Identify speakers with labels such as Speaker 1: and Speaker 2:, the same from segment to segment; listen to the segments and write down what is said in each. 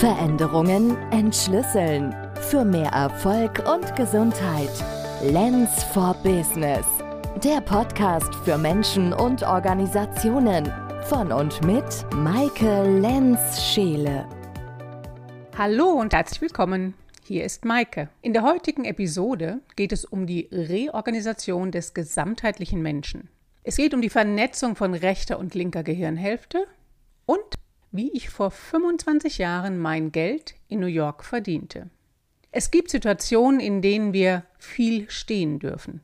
Speaker 1: Veränderungen entschlüsseln. Für mehr Erfolg und Gesundheit. Lens for Business. Der Podcast für Menschen und Organisationen. Von und mit Maike Lenz-Scheele.
Speaker 2: Hallo und herzlich willkommen. Hier ist Maike. In der heutigen Episode geht es um die Reorganisation des gesamtheitlichen Menschen. Es geht um die Vernetzung von rechter und linker Gehirnhälfte und wie ich vor 25 Jahren mein Geld in New York verdiente. Es gibt Situationen, in denen wir viel stehen dürfen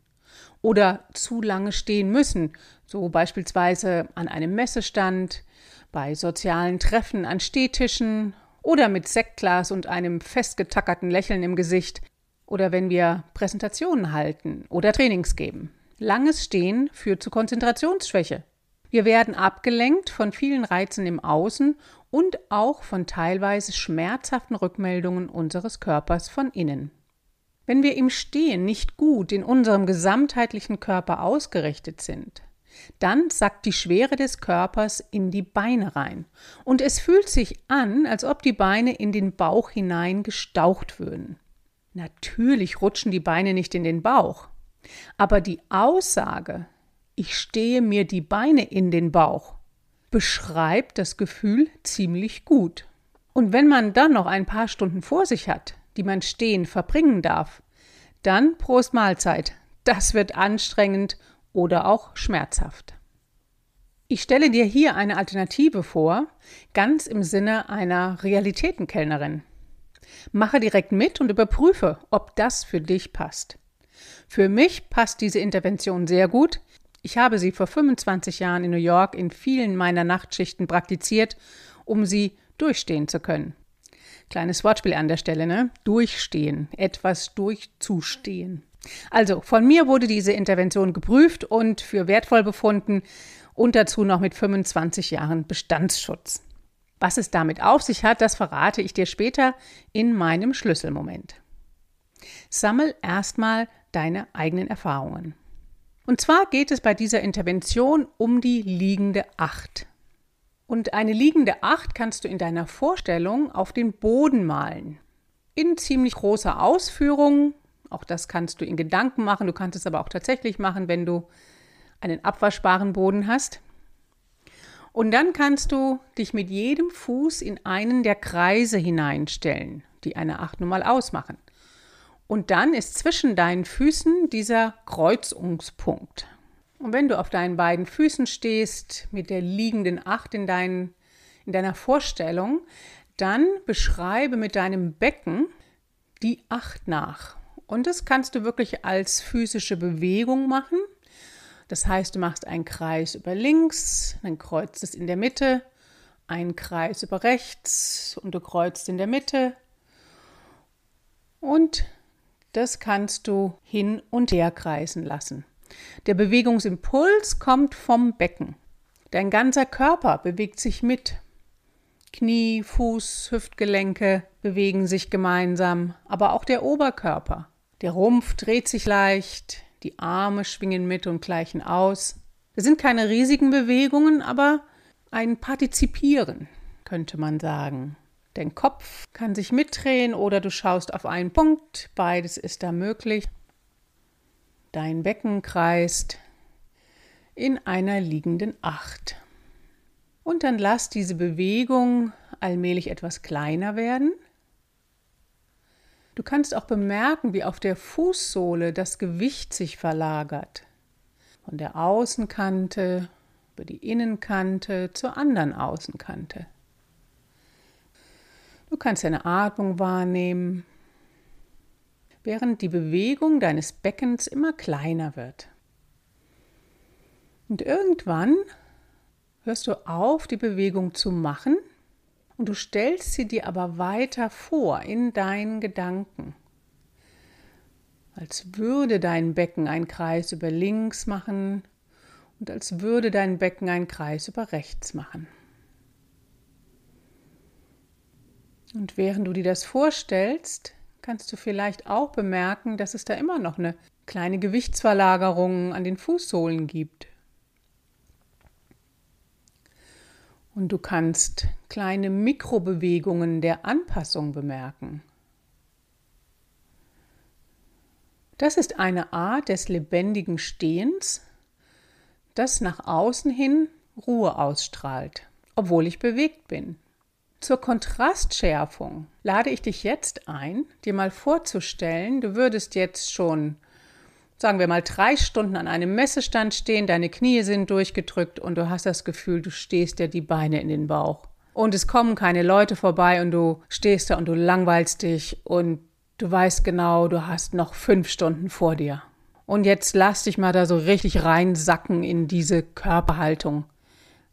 Speaker 2: oder zu lange stehen müssen, so beispielsweise an einem Messestand, bei sozialen Treffen an Stehtischen oder mit Sektglas und einem festgetackerten Lächeln im Gesicht oder wenn wir Präsentationen halten oder Trainings geben. Langes Stehen führt zu Konzentrationsschwäche. Wir werden abgelenkt von vielen Reizen im Außen und auch von teilweise schmerzhaften Rückmeldungen unseres Körpers von innen. Wenn wir im Stehen nicht gut in unserem gesamtheitlichen Körper ausgerichtet sind, dann sackt die Schwere des Körpers in die Beine rein. Und es fühlt sich an, als ob die Beine in den Bauch hinein gestaucht würden. Natürlich rutschen die Beine nicht in den Bauch. Aber die Aussage, ich stehe mir die Beine in den Bauch, beschreibt das Gefühl ziemlich gut. Und wenn man dann noch ein paar Stunden vor sich hat, die man stehen verbringen darf, dann Prost Mahlzeit. Das wird anstrengend oder auch schmerzhaft. Ich stelle dir hier eine Alternative vor, ganz im Sinne einer Realitätenkellnerin. Mache direkt mit und überprüfe, ob das für dich passt. Für mich passt diese Intervention sehr gut, ich habe sie vor 25 Jahren in New York in vielen meiner Nachtschichten praktiziert, um sie durchstehen zu können. Kleines Wortspiel an der Stelle, ne? Durchstehen, etwas durchzustehen. Also, von mir wurde diese Intervention geprüft und für wertvoll befunden und dazu noch mit 25 Jahren Bestandsschutz. Was es damit auf sich hat, das verrate ich dir später in meinem Schlüsselmoment. Sammel erstmal deine eigenen Erfahrungen. Und zwar geht es bei dieser Intervention um die liegende Acht. Und eine liegende Acht kannst du in deiner Vorstellung auf den Boden malen. In ziemlich großer Ausführung. Auch das kannst du in Gedanken machen. Du kannst es aber auch tatsächlich machen, wenn du einen abwaschbaren Boden hast. Und dann kannst du dich mit jedem Fuß in einen der Kreise hineinstellen, die eine Acht nun mal ausmachen. Und dann ist zwischen deinen Füßen dieser Kreuzungspunkt. Und wenn du auf deinen beiden Füßen stehst, mit der liegenden Acht in, dein, in deiner Vorstellung, dann beschreibe mit deinem Becken die Acht nach. Und das kannst du wirklich als physische Bewegung machen. Das heißt, du machst einen Kreis über links, dann kreuzt es in der Mitte, einen Kreis über rechts und du kreuzt in der Mitte. Und das kannst du hin und her kreisen lassen. Der Bewegungsimpuls kommt vom Becken. Dein ganzer Körper bewegt sich mit. Knie, Fuß, Hüftgelenke bewegen sich gemeinsam, aber auch der Oberkörper. Der Rumpf dreht sich leicht, die Arme schwingen mit und gleichen aus. Das sind keine riesigen Bewegungen, aber ein Partizipieren, könnte man sagen. Dein Kopf kann sich mitdrehen oder du schaust auf einen Punkt. Beides ist da möglich. Dein Becken kreist in einer liegenden Acht. Und dann lass diese Bewegung allmählich etwas kleiner werden. Du kannst auch bemerken, wie auf der Fußsohle das Gewicht sich verlagert. Von der Außenkante über die Innenkante zur anderen Außenkante. Du kannst deine Atmung wahrnehmen, während die Bewegung deines Beckens immer kleiner wird. Und irgendwann hörst du auf, die Bewegung zu machen und du stellst sie dir aber weiter vor in deinen Gedanken. Als würde dein Becken einen Kreis über links machen und als würde dein Becken einen Kreis über rechts machen. Und während du dir das vorstellst, kannst du vielleicht auch bemerken, dass es da immer noch eine kleine Gewichtsverlagerung an den Fußsohlen gibt. Und du kannst kleine Mikrobewegungen der Anpassung bemerken. Das ist eine Art des lebendigen Stehens, das nach außen hin Ruhe ausstrahlt, obwohl ich bewegt bin. Zur Kontrastschärfung lade ich dich jetzt ein, dir mal vorzustellen, du würdest jetzt schon, sagen wir mal, drei Stunden an einem Messestand stehen, deine Knie sind durchgedrückt und du hast das Gefühl, du stehst dir die Beine in den Bauch. Und es kommen keine Leute vorbei und du stehst da und du langweilst dich und Du weißt genau, du hast noch fünf Stunden vor dir. Und jetzt lass dich mal da so richtig reinsacken in diese Körperhaltung,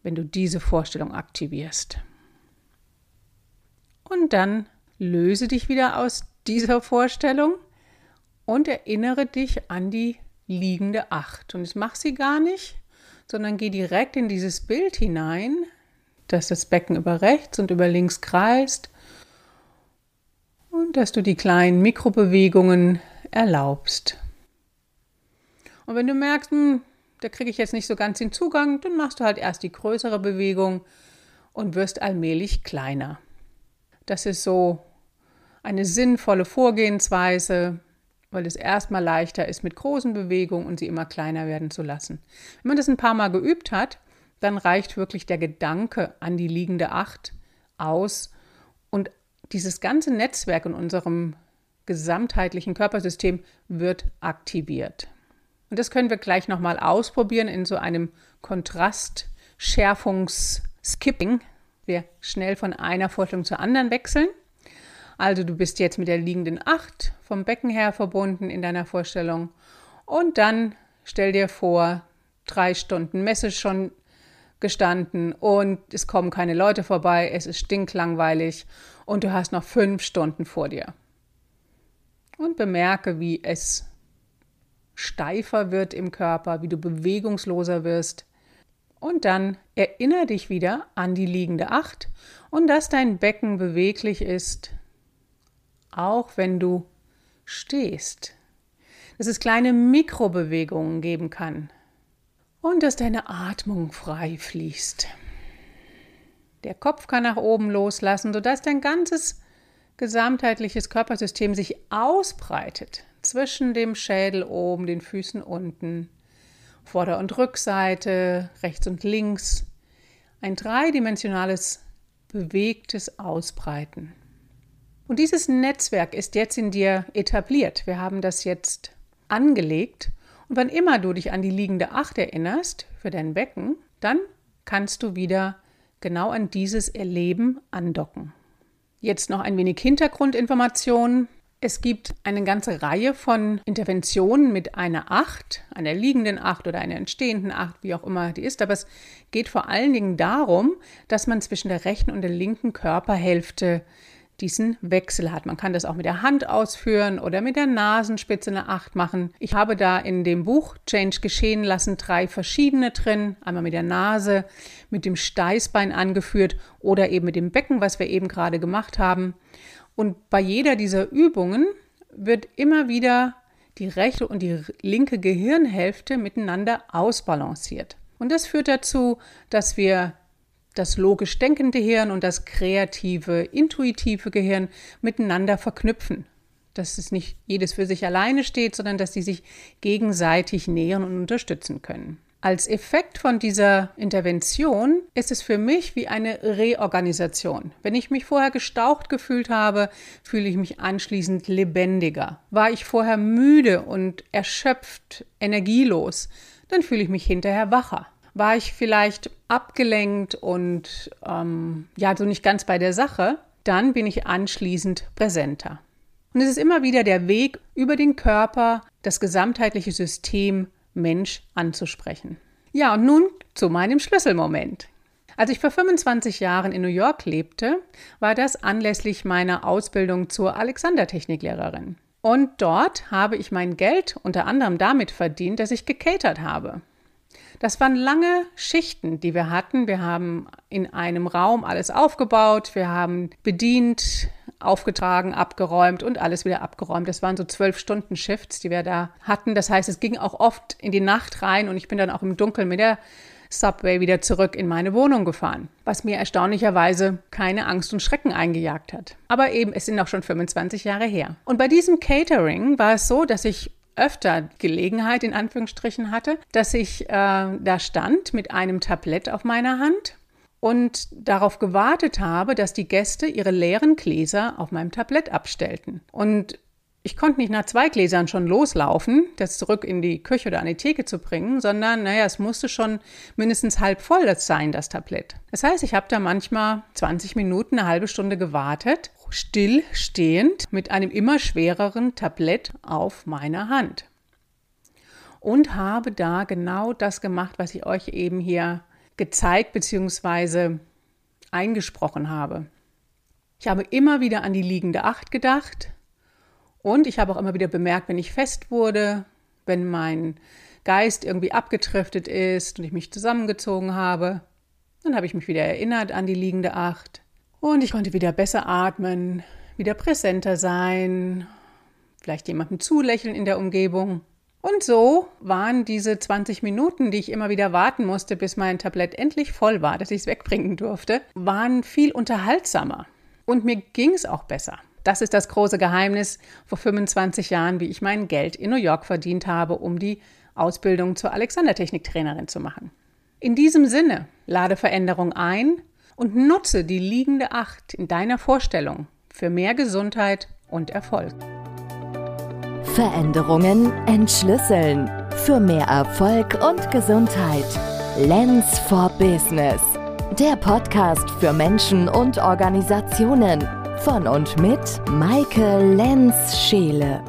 Speaker 2: wenn du diese Vorstellung aktivierst. Und dann löse dich wieder aus dieser Vorstellung und erinnere dich an die liegende Acht. Und jetzt mach sie gar nicht, sondern geh direkt in dieses Bild hinein, dass das Becken über rechts und über links kreist und dass du die kleinen Mikrobewegungen erlaubst. Und wenn du merkst, hm, da kriege ich jetzt nicht so ganz den Zugang, dann machst du halt erst die größere Bewegung und wirst allmählich kleiner. Das ist so eine sinnvolle Vorgehensweise, weil es erstmal leichter ist mit großen Bewegungen und sie immer kleiner werden zu lassen. Wenn man das ein paar Mal geübt hat, dann reicht wirklich der Gedanke an die liegende Acht aus und dieses ganze Netzwerk in unserem gesamtheitlichen Körpersystem wird aktiviert. Und das können wir gleich nochmal ausprobieren in so einem Kontrastschärfungs-Skipping. Wir schnell von einer Vorstellung zur anderen wechseln. Also du bist jetzt mit der liegenden Acht vom Becken her verbunden in deiner Vorstellung. Und dann stell dir vor, drei Stunden Messe schon gestanden und es kommen keine Leute vorbei, es ist stinklangweilig und du hast noch fünf Stunden vor dir. Und bemerke, wie es steifer wird im Körper, wie du bewegungsloser wirst. Und dann erinnere dich wieder an die liegende Acht und dass dein Becken beweglich ist, auch wenn du stehst. Dass es kleine Mikrobewegungen geben kann, und dass deine Atmung frei fließt. Der Kopf kann nach oben loslassen, sodass dein ganzes gesamtheitliches Körpersystem sich ausbreitet zwischen dem Schädel oben, den Füßen unten, Vorder- und Rückseite, rechts und links. Ein dreidimensionales, bewegtes Ausbreiten. Und dieses Netzwerk ist jetzt in dir etabliert. Wir haben das jetzt angelegt und wann immer du dich an die liegende Acht erinnerst für dein Becken, dann kannst du wieder genau an dieses Erleben andocken. Jetzt noch ein wenig Hintergrundinformationen. Es gibt eine ganze Reihe von Interventionen mit einer Acht, einer liegenden Acht oder einer entstehenden Acht, wie auch immer die ist. Aber es geht vor allen Dingen darum, dass man zwischen der rechten und der linken Körperhälfte diesen Wechsel hat. Man kann das auch mit der Hand ausführen oder mit der Nasenspitze eine Acht machen. Ich habe da in dem Buch Change geschehen lassen drei verschiedene drin. Einmal mit der Nase, mit dem Steißbein angeführt oder eben mit dem Becken, was wir eben gerade gemacht haben. Und bei jeder dieser Übungen wird immer wieder die rechte und die linke Gehirnhälfte miteinander ausbalanciert. Und das führt dazu, dass wir das logisch denkende Hirn und das kreative, intuitive Gehirn miteinander verknüpfen. Dass es nicht jedes für sich alleine steht, sondern dass sie sich gegenseitig nähern und unterstützen können. Als Effekt von dieser Intervention ist es für mich wie eine Reorganisation. Wenn ich mich vorher gestaucht gefühlt habe, fühle ich mich anschließend lebendiger. War ich vorher müde und erschöpft, energielos, dann fühle ich mich hinterher wacher war ich vielleicht abgelenkt und ähm, ja, so nicht ganz bei der Sache, dann bin ich anschließend präsenter. Und es ist immer wieder der Weg, über den Körper das gesamtheitliche System Mensch anzusprechen. Ja, und nun zu meinem Schlüsselmoment. Als ich vor 25 Jahren in New York lebte, war das anlässlich meiner Ausbildung zur Alexander-Techniklehrerin. Und dort habe ich mein Geld unter anderem damit verdient, dass ich gecatert habe. Das waren lange Schichten, die wir hatten. Wir haben in einem Raum alles aufgebaut, wir haben bedient, aufgetragen, abgeräumt und alles wieder abgeräumt. Das waren so zwölf Stunden Shifts, die wir da hatten. Das heißt, es ging auch oft in die Nacht rein und ich bin dann auch im Dunkeln mit der Subway wieder zurück in meine Wohnung gefahren, was mir erstaunlicherweise keine Angst und Schrecken eingejagt hat. Aber eben, es sind auch schon 25 Jahre her. Und bei diesem Catering war es so, dass ich öfter Gelegenheit in Anführungsstrichen hatte, dass ich äh, da stand mit einem Tablett auf meiner Hand und darauf gewartet habe, dass die Gäste ihre leeren Gläser auf meinem Tablett abstellten. Und ich konnte nicht nach zwei Gläsern schon loslaufen, das zurück in die Küche oder an die Theke zu bringen, sondern naja, es musste schon mindestens halb voll sein, das Tablett. Das heißt, ich habe da manchmal 20 Minuten, eine halbe Stunde gewartet, stillstehend mit einem immer schwereren Tablett auf meiner Hand. Und habe da genau das gemacht, was ich euch eben hier gezeigt bzw. eingesprochen habe. Ich habe immer wieder an die liegende Acht gedacht und ich habe auch immer wieder bemerkt, wenn ich fest wurde, wenn mein Geist irgendwie abgetriftet ist und ich mich zusammengezogen habe, dann habe ich mich wieder erinnert an die liegende Acht und ich konnte wieder besser atmen, wieder präsenter sein, vielleicht jemandem zulächeln in der Umgebung. Und so waren diese 20 Minuten, die ich immer wieder warten musste, bis mein Tablett endlich voll war, dass ich es wegbringen durfte, waren viel unterhaltsamer. Und mir ging es auch besser. Das ist das große Geheimnis vor 25 Jahren, wie ich mein Geld in New York verdient habe, um die Ausbildung zur Alexander-Technik-Trainerin zu machen. In diesem Sinne, lade Veränderung ein und nutze die liegende Acht in deiner Vorstellung für mehr Gesundheit und Erfolg.
Speaker 1: Veränderungen entschlüsseln. Für mehr Erfolg und Gesundheit. Lens for Business. Der Podcast für Menschen und Organisationen. Von und mit Maike Lenz-Scheele.